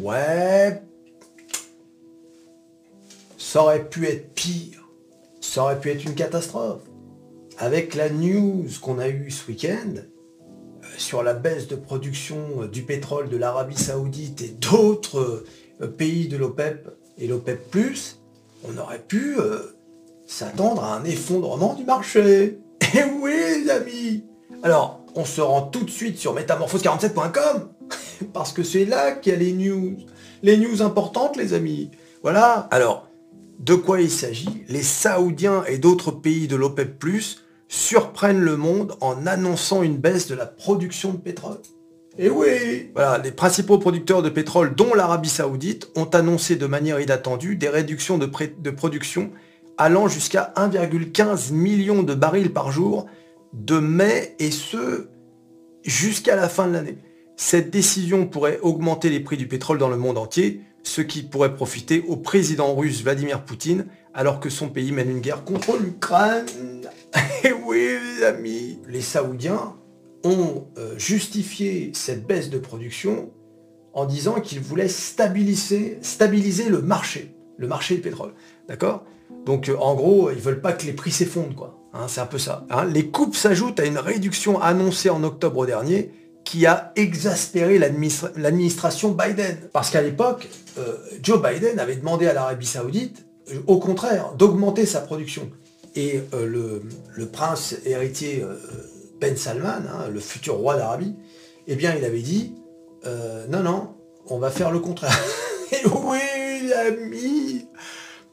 Ouais. Ça aurait pu être pire. Ça aurait pu être une catastrophe. Avec la news qu'on a eue ce week-end, euh, sur la baisse de production euh, du pétrole de l'Arabie Saoudite et d'autres euh, pays de l'OPEP et l'OPEP+, on aurait pu s'attendre à un effondrement du marché. Eh oui, les amis Alors, on se rend tout de suite sur métamorphose47.com, parce que c'est là qu'il y a les news. Les news importantes, les amis. Voilà. Alors, de quoi il s'agit? Les Saoudiens et d'autres pays de l'OPEP+, surprennent le monde en annonçant une baisse de la production de pétrole. Et oui Voilà, les principaux producteurs de pétrole, dont l'Arabie Saoudite, ont annoncé de manière inattendue des réductions de, de production allant jusqu'à 1,15 million de barils par jour de mai et ce jusqu'à la fin de l'année. Cette décision pourrait augmenter les prix du pétrole dans le monde entier, ce qui pourrait profiter au président russe Vladimir Poutine alors que son pays mène une guerre contre l'Ukraine. Et oui, les amis, les Saoudiens ont euh, justifié cette baisse de production en disant qu'ils voulaient stabiliser, le marché, le marché du pétrole. D'accord? Donc euh, en gros, ils veulent pas que les prix s'effondrent, quoi. Hein, c'est un peu ça. Hein. les coupes s'ajoutent à une réduction annoncée en octobre dernier qui a exaspéré l'administration Biden. Parce qu'à l'époque, euh, Joe Biden avait demandé à l'Arabie Saoudite, au contraire, d'augmenter sa production. Et euh, le, prince héritier euh, Ben Salman, hein, le futur roi d'Arabie, eh bien, il avait dit euh, non, non, on va faire le contraire. Et oui, ami,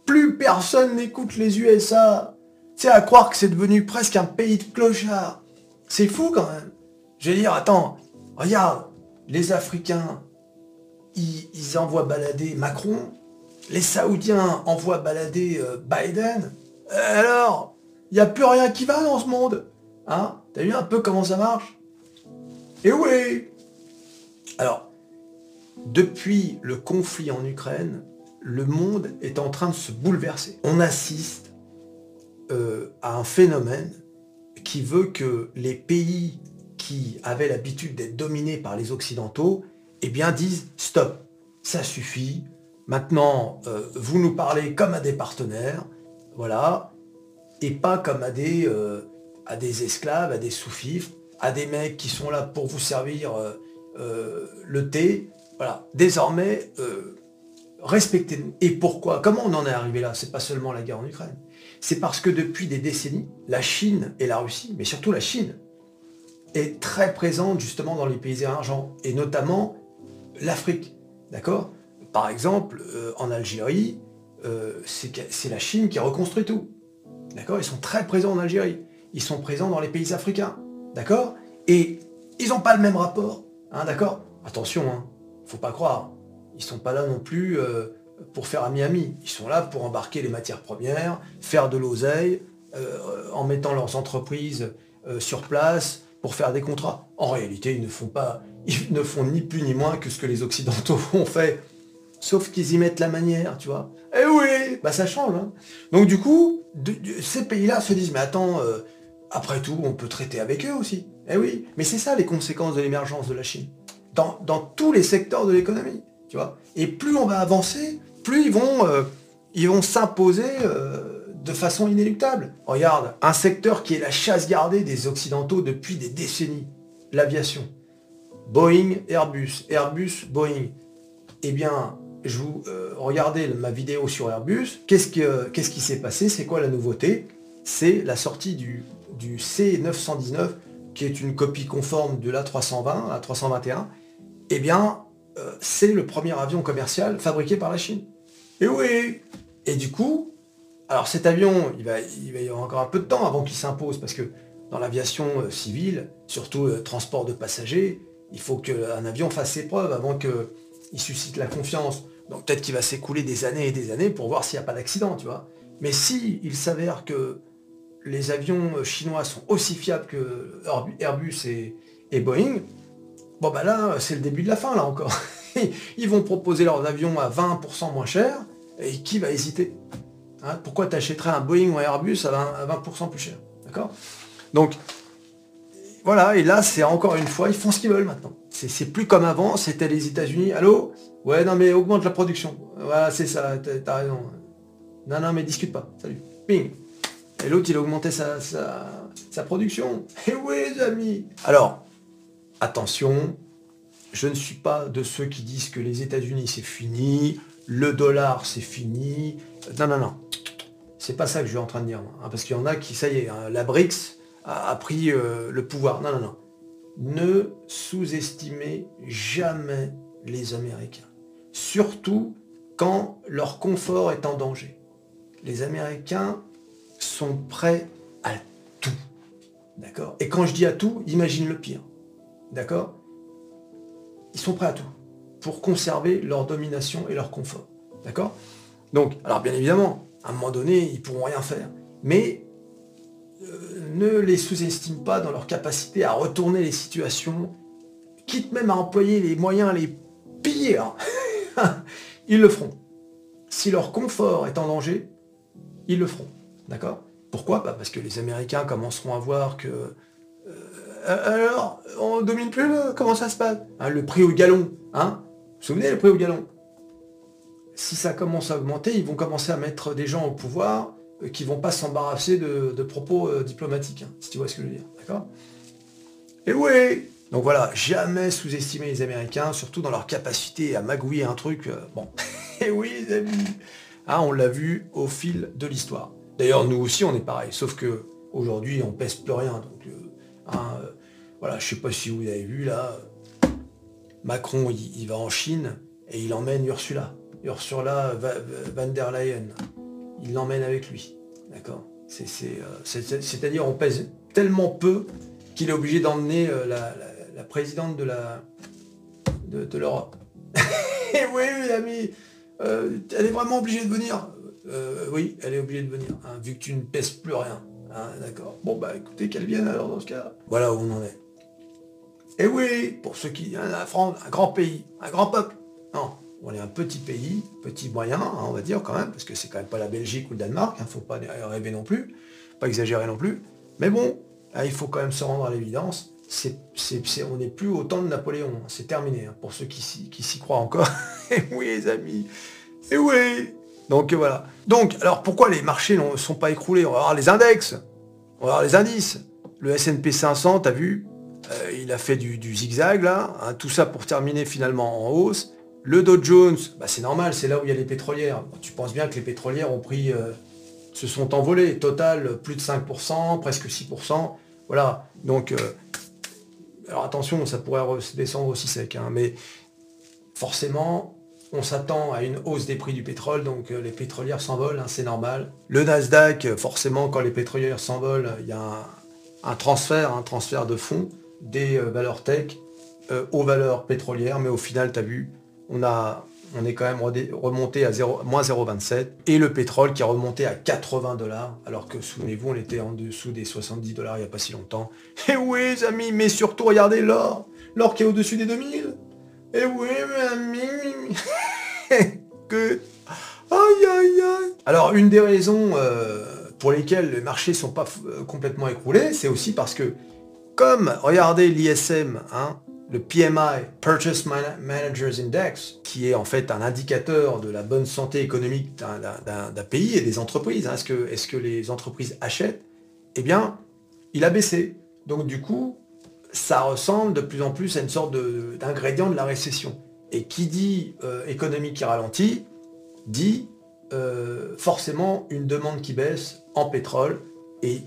plus personne n'écoute les USA. C'est à croire que c'est devenu presque un pays de clochards. C'est fou quand même. Je vais dire, attends, regarde, les Africains, ils, envoient balader Macron, les Saoudiens envoient balader Biden, alors, il n'y a plus rien qui va dans ce monde. Hein? T'as vu un peu comment ça marche? Et oui Alors, depuis le conflit en Ukraine, le monde est en train de se bouleverser. On assiste euh, à un phénomène qui veut que les pays qui avaient l'habitude d'être dominés par les Occidentaux, eh bien disent stop, ça suffit, maintenant euh, vous nous parlez comme à des partenaires, voilà, et pas comme à des, euh, à des esclaves, à des sous-fifres, à des mecs qui sont là pour vous servir euh, le thé. Voilà, désormais, respectez-nous. Et pourquoi? Comment on en est arrivé là? C'est pas seulement la guerre en Ukraine. C'est parce que depuis des décennies, la Chine et la Russie, mais surtout la Chine, est très présente justement dans les pays émergents, et notamment l'Afrique. D'accord? Par exemple, en Algérie, c'est la Chine qui reconstruit tout. D'accord? Ils sont très présents en Algérie. Ils sont présents dans les pays africains. D'accord? Et ils n'ont pas le même rapport. Hein, d'accord? Attention, hein, faut pas croire. Ils sont pas là non plus euh, pour faire ami-ami. Ils sont là pour embarquer les matières premières, faire de l'oseille, euh, en mettant leurs entreprises euh, sur place pour faire des contrats. En réalité, ils ne font pas, ils ne font ni plus ni moins que ce que les Occidentaux ont fait Sauf qu'ils y mettent la manière, tu vois. Eh oui, bah ça change. Hein. Donc du coup, ces pays-là se disent, mais attends, euh, après tout, on peut traiter avec eux aussi. Eh oui, mais c'est ça les conséquences de l'émergence de la Chine. Dans, tous les secteurs de l'économie, tu vois. Et plus on va avancer, plus ils vont, euh, ils vont s'imposer euh, de façon inéluctable. Regarde, un secteur qui est la chasse gardée des Occidentaux depuis des décennies, l'aviation. Boeing, Airbus, Airbus, Boeing. Eh bien, je vous euh, regardez ma vidéo sur Airbus, qu'est-ce, qui s'est passé? C'est quoi la nouveauté? C'est la sortie du, du, C919, qui est une copie conforme de l'A320, l'A321. Eh bien, euh, c'est le premier avion commercial fabriqué par la Chine. Et oui Et du coup, alors cet avion, il va, y avoir encore un peu de temps avant qu'il s'impose, parce que dans l'aviation euh, civile, surtout le transport de passagers, il faut qu'un avion fasse ses preuves avant qu'il suscite la confiance. Donc peut-être qu'il va s'écouler des années et des années pour voir s'il n'y a pas d'accident, tu vois. Mais si il s'avère que les avions chinois sont aussi fiables que Airbus et, Boeing, bon bah là, c'est le début de la fin, là encore. Ils vont proposer leurs avions à 20% moins cher, et qui va hésiter? Hein Pourquoi tu achèterais un Boeing ou un Airbus à 20%, plus cher D'accord? Donc, voilà, et là, c'est encore une fois, ils font ce qu'ils veulent maintenant. C'est plus comme avant, c'était les États-Unis. Allô? Ouais, non, mais augmente la production. Voilà, c'est ça, t'as raison. Non, non, mais discute pas. Salut. Ping. Et l'autre, il a augmenté sa, sa, production. Et eh oui, les amis. Alors, attention, je ne suis pas de ceux qui disent que les États-Unis, c'est fini, le dollar, c'est fini. Non, non, non. C'est pas ça que je suis en train de dire. Hein, parce qu'il y en a qui, ça y est, hein, la BRICS a, pris euh, le pouvoir. Non, non, non. Ne sous-estimez jamais les Américains. Surtout quand leur confort est en danger. Les Américains sont prêts à tout. D'accord? Et quand je dis à tout, imagine le pire. D'accord? Ils sont prêts à tout pour conserver leur domination et leur confort. D'accord? Donc, alors bien évidemment, à un moment donné, ils pourront rien faire. Mais euh, ne les sous-estime pas dans leur capacité à retourner les situations, quitte même à employer les moyens les pires. ils le feront. Si leur confort est en danger, ils le feront. D'accord? Pourquoi? Bah, Parce que les Américains commenceront à voir que... Euh, alors, on domine plus Comment ça se passe? Hein, Le prix au galon, hein? Souvenez le prix au galon Si ça commence à augmenter, ils vont commencer à mettre des gens au pouvoir euh, qui vont pas s'embarrasser de, propos euh, diplomatiques, hein, si tu vois ce que je veux dire. D'accord? Et oui donc voilà, jamais sous-estimer les Américains, surtout dans leur capacité à magouiller un truc. bon, et oui les amis, ah, on l'a vu au fil de l'histoire. D'ailleurs, nous aussi, on est pareil, sauf que aujourd'hui, on pèse plus rien. Donc, euh, hein, euh, voilà, je sais pas si vous avez vu là, Macron, il, va en Chine et il emmène Ursula. Ursula van der Leyen. Il l'emmène avec lui. D'accord? Euh, C'est-à-dire, on pèse tellement peu qu'il est obligé d'emmener la, présidente de l'Europe. et oui, mes amis, elle est vraiment obligée de venir. Euh, oui, elle est obligée de venir, hein, vu que tu ne pèses plus rien. Hein, d'accord? Bon bah écoutez, qu'elle vienne alors dans ce cas. Voilà où on en est. Et oui, pour ceux qui. Hein, la France, un grand pays, un grand peuple. Non, on est un petit pays, petit moyen, on va dire quand même, parce que c'est quand même pas la Belgique ou le Danemark, il faut pas rêver non plus, pas exagérer non plus. Mais bon, il faut quand même se rendre à l'évidence. C'est, on n'est plus au temps de Napoléon, c'est terminé, pour ceux qui, s'y croient encore. Et oui les amis, et oui donc voilà. Donc, alors pourquoi les marchés ne sont pas écroulés? On va voir les index, on va voir les indices. Le S&P 500, t'as vu euh, Il a fait du, zigzag là, hein, tout ça pour terminer finalement en hausse. Le Dow Jones, bah, c'est normal, c'est là où il y a les pétrolières. tu penses bien que les pétrolières ont pris, euh, se sont envolées. Total, plus de 5%, presque 6%. Voilà. Donc, euh, alors attention, ça pourrait descendre aussi sec, hein, mais forcément, on s'attend à une hausse des prix du pétrole, donc les pétrolières s'envolent, hein, c'est normal. Le Nasdaq, forcément, quand les pétrolières s'envolent, il y a un, transfert, un transfert de fonds des euh, valeurs tech aux valeurs pétrolières, mais au final, tu as vu, on, a, on est quand même remonté à 0, moins 0,27, et le pétrole qui a remonté à 80 dollars, alors que souvenez-vous, on était en dessous des 70 dollars il n'y a pas si longtemps. Et eh oui, les amis, mais surtout, regardez l'or, l'or qui est au-dessus des 2000 et eh oui, mais que... Aïe, aïe, aïe. Alors, une des raisons euh, pour lesquelles les marchés sont pas euh, complètement écroulés, c'est aussi parce que, comme, regardez l'ISM, hein, le PMI, Purchase Managers Index, qui est en fait un indicateur de la bonne santé économique d'un pays et des entreprises. Hein, est-ce que, les entreprises achètent? Eh bien, il a baissé. Donc du coup, ça ressemble de plus en plus à une sorte d'ingrédient de, la récession. Et qui dit euh, économie qui ralentit, dit euh, forcément une demande qui baisse en pétrole et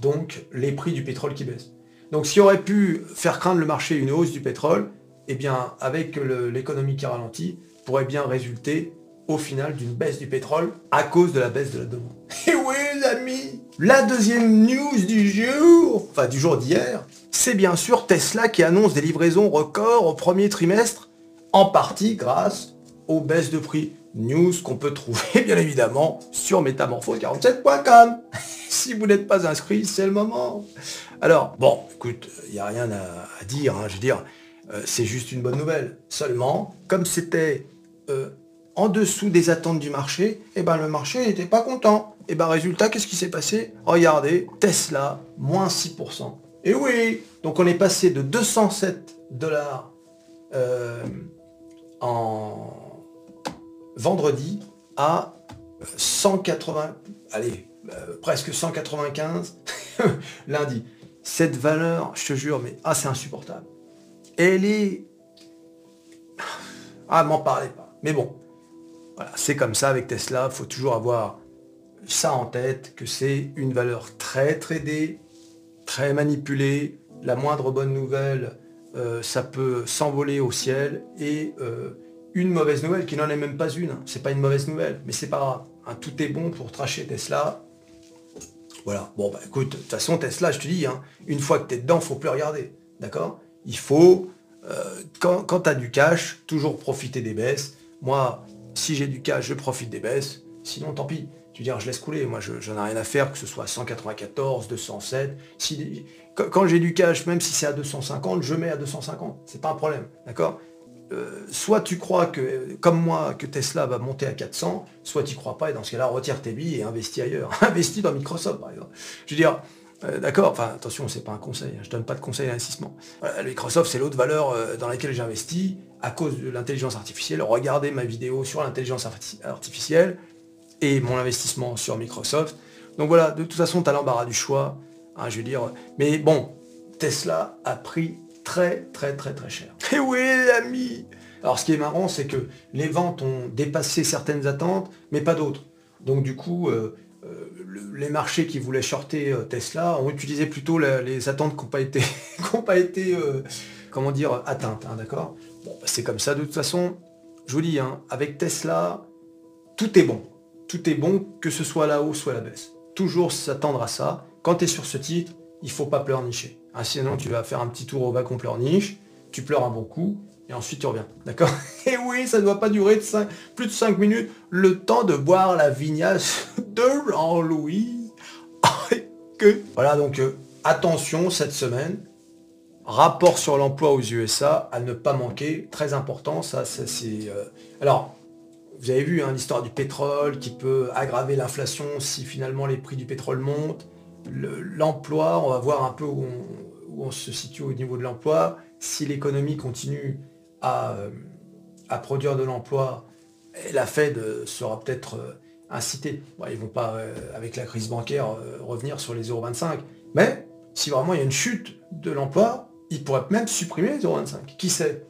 donc les prix du pétrole qui baissent. Donc ce aurait pu faire craindre le marché une hausse du pétrole, eh bien avec l'économie qui ralentit, pourrait bien résulter au final d'une baisse du pétrole à cause de la baisse de la demande. Et oui les amis, la deuxième news du jour, enfin du jour d'hier, c'est bien sûr Tesla qui annonce des livraisons records au premier trimestre, en partie grâce aux baisses de prix. News qu'on peut trouver bien évidemment sur métamorphose47.com. si vous n'êtes pas inscrit, c'est le moment. Alors, bon, écoute, il n'y a rien à, dire, hein, je veux dire, euh, c'est juste une bonne nouvelle. Seulement, comme c'était euh, en dessous des attentes du marché, eh ben le marché n'était pas content. Et eh ben résultat, qu'est-ce qui s'est passé? Regardez, Tesla, moins 6%. Et oui Donc on est passé de 207 dollars euh, en vendredi à 180, allez, euh, presque 195 lundi. Cette valeur, je te jure, mais ah, c'est insupportable. Elle est... Ah, m'en parlez pas. Mais bon, voilà, c'est comme ça avec Tesla, faut toujours avoir ça en tête, que c'est une valeur très tradée, très manipulée. La moindre bonne nouvelle, euh, ça peut s'envoler au ciel. Et euh, une mauvaise nouvelle, qui n'en est même pas une, hein. c'est pas une mauvaise nouvelle, mais c'est pas grave. Hein. tout est bon pour tracher Tesla. Voilà. Bon, bah écoute, de toute façon, Tesla, je te dis, hein, une fois que tu es dedans, faut plus regarder. D'accord? Il faut, euh, quand, tu as du cash, toujours profiter des baisses. Moi, si j'ai du cash, je profite des baisses. Sinon, tant pis. Tu veux dire, je laisse couler. Moi, je n'en ai rien à faire, que ce soit 194, 207. Si, quand j'ai du cash, même si c'est à 250, je mets à 250. C'est pas un problème. D'accord? Euh, soit tu crois que, comme moi, que Tesla va monter à 400, soit tu crois pas, et dans ce cas-là, retire tes billes et investis ailleurs. investis dans Microsoft, par exemple. Je veux dire, euh, d'accord, enfin attention, c'est pas un conseil, hein. je donne pas de conseil d'investissement. Microsoft, c'est l'autre valeur euh, dans laquelle j'investis à cause de l'intelligence artificielle. Regardez ma vidéo sur l'intelligence artificielle et mon investissement sur Microsoft. Donc voilà, de toute façon, tu as l'embarras du choix, hein, je dire. Mais bon, Tesla a pris très très très très cher. Et oui, ami Alors ce qui est marrant, c'est que les ventes ont dépassé certaines attentes, mais pas d'autres. Donc du coup, euh, euh, les marchés qui voulaient shorter euh, Tesla ont utilisé plutôt les attentes qui n'ont pas été, pas été comment dire, atteintes, hein, d'accord? Bon, bah, c'est comme ça, de toute façon, je vous dis, hein, avec Tesla, tout est bon. Tout est bon, que ce soit la hausse ou la baisse. Toujours s'attendre à ça. Quand tu es sur ce titre, il ne faut pas pleurnicher. Ah, sinon, tu vas faire un petit tour au bas qu'on pleurniche, tu pleures un bon coup, et ensuite tu reviens. D'accord? Et oui, ça ne doit pas durer plus de 5 minutes, le temps de boire la vignasse de Jean-Louis. Voilà, donc euh, attention cette semaine. Rapport sur l'emploi aux USA à ne pas manquer, très important, ça, c'est... Euh, alors, vous avez vu hein, l'histoire du pétrole qui peut aggraver l'inflation si finalement les prix du pétrole montent l'emploi, on va voir un peu où on, se situe au niveau de l'emploi. Si l'économie continue à, produire de l'emploi, la Fed sera peut-être euh, incitée. ils ne vont pas, euh, avec la crise bancaire, euh, revenir sur les 0,25. Mais si vraiment il y a une chute de l'emploi, ils pourraient même supprimer les 0,25. Qui sait?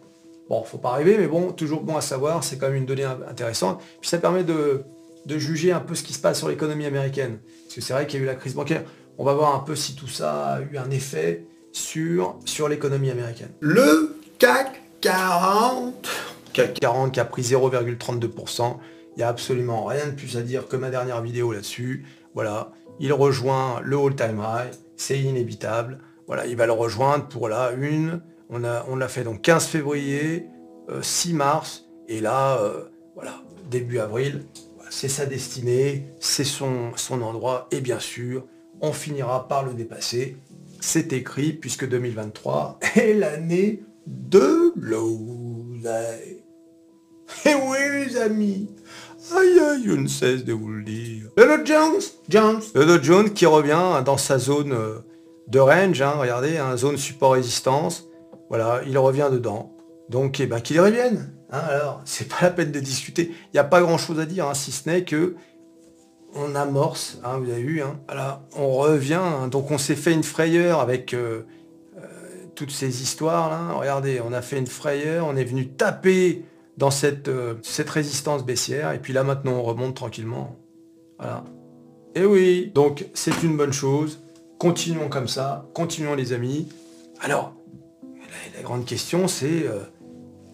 Bon, faut pas arriver, mais bon, toujours bon à savoir, c'est quand même une donnée intéressante. Puis ça permet de, de juger un peu ce qui se passe sur l'économie américaine. Parce que c'est vrai qu'il y a eu la crise bancaire. On va voir un peu si tout ça a eu un effet sur, sur l'économie américaine. Le CAC 40 CAC 40 qui a pris 0,32%. Il n'y a absolument rien de plus à dire que ma dernière vidéo là-dessus. Voilà, il rejoint le all-time high, c'est inévitable. Voilà, il va le rejoindre pour la une. On l'a on fait donc 15 février, 6 euh, mars, et là, euh, voilà, début avril, c'est sa destinée, c'est son, son endroit, et bien sûr, on finira par le dépasser. C'est écrit puisque 2023 est l'année de l'oseille. Et oui les amis, aïe aïe, je ne cesse de vous le dire. Le Jones, Jones. Le Jones qui revient dans sa zone euh, de range, hein, regardez, hein, zone support résistance. Voilà, il revient dedans. Donc, eh ben, qu'il revienne. Hein, alors, c'est pas la peine de discuter. Il n'y a pas grand chose à dire, si ce n'est que on amorce, hein, vous avez vu, hein, on revient, hein. donc on s'est fait une frayeur avec euh, euh, toutes ces histoires là. Regardez, on a fait une frayeur, on est venu taper dans cette, euh, cette résistance baissière, et puis là maintenant on remonte tranquillement. Voilà. Et oui, donc c'est une bonne chose. Continuons comme ça, continuons les amis. Alors, la, grande question c'est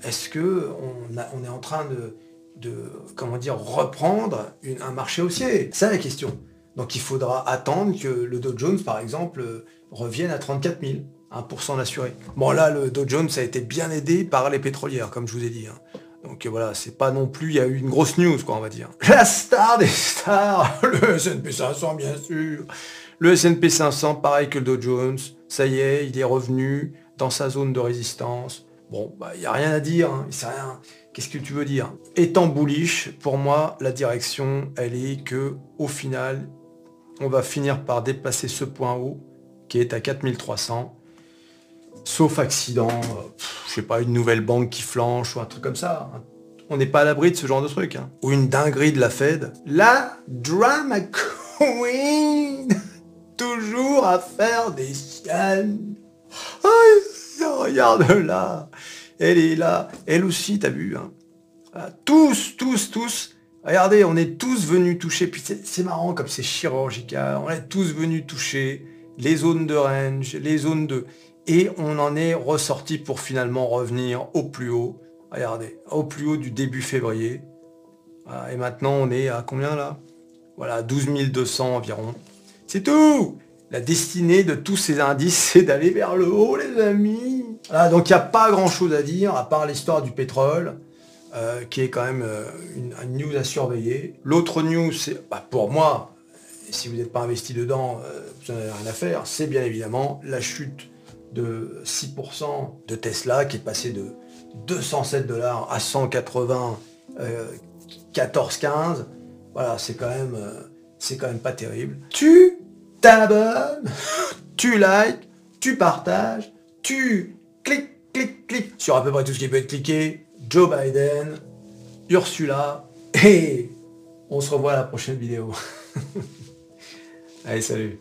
est-ce que on est en train de de comment dire, reprendre un marché haussier C'est la question. Donc il faudra attendre que le Dow Jones, par exemple, revienne à 34 000, 1% d'assuré. Bon là, le Dow Jones a été bien aidé par les pétrolières, comme je vous ai dit. Hein. Donc voilà, c'est pas non plus, il y a eu une grosse news, quoi, on va dire. La star des stars, le S&P 500, bien sûr. Le S&P 500, pareil que le Dow Jones, ça y est, il est revenu dans sa zone de résistance. Bon, bah, il n'y a rien à dire, hein. c'est rien. Qu'est-ce que tu veux dire? Étant bullish, pour moi, la direction, elle est que au final, on va finir par dépasser ce point haut qui est à 4300. Sauf accident, sais pas, une nouvelle banque qui flanche ou un truc comme ça. On n'est pas à l'abri de ce genre de truc. hein. Ou une dinguerie de la Fed. La drama queen Toujours à faire des siennes. Ah, regarde là. Elle est là. Elle aussi, t'as vu. Hein. Ah, tous, tous, tous. Regardez, on est tous venus toucher. Puis c'est marrant comme c'est chirurgical. On est tous venus toucher les zones de range, les zones de... Et on en est ressorti pour finalement revenir au plus haut. Regardez, au plus haut du début février. Voilà, et maintenant, on est à combien là? Voilà, 12 200 environ. C'est tout La destinée de tous ces indices, c'est d'aller vers le haut, les amis. Voilà, donc il n'y a pas grand-chose à dire, à part l'histoire du pétrole, euh, qui est quand même euh, une, news à surveiller. L'autre news, c'est, bah, pour moi, si vous n'êtes pas investi dedans, euh, vous n'en avez rien à faire, c'est bien évidemment la chute de 6% de Tesla qui est passé de 207 dollars à 180, euh, 14, 15. Voilà, c'est quand même, c'est quand même pas terrible. Tu t'abonnes, tu likes, tu partages, tu cliques sur à peu près tout ce qui peut être cliqué. Joe Biden, Ursula, et on se revoit à la prochaine vidéo. Allez, salut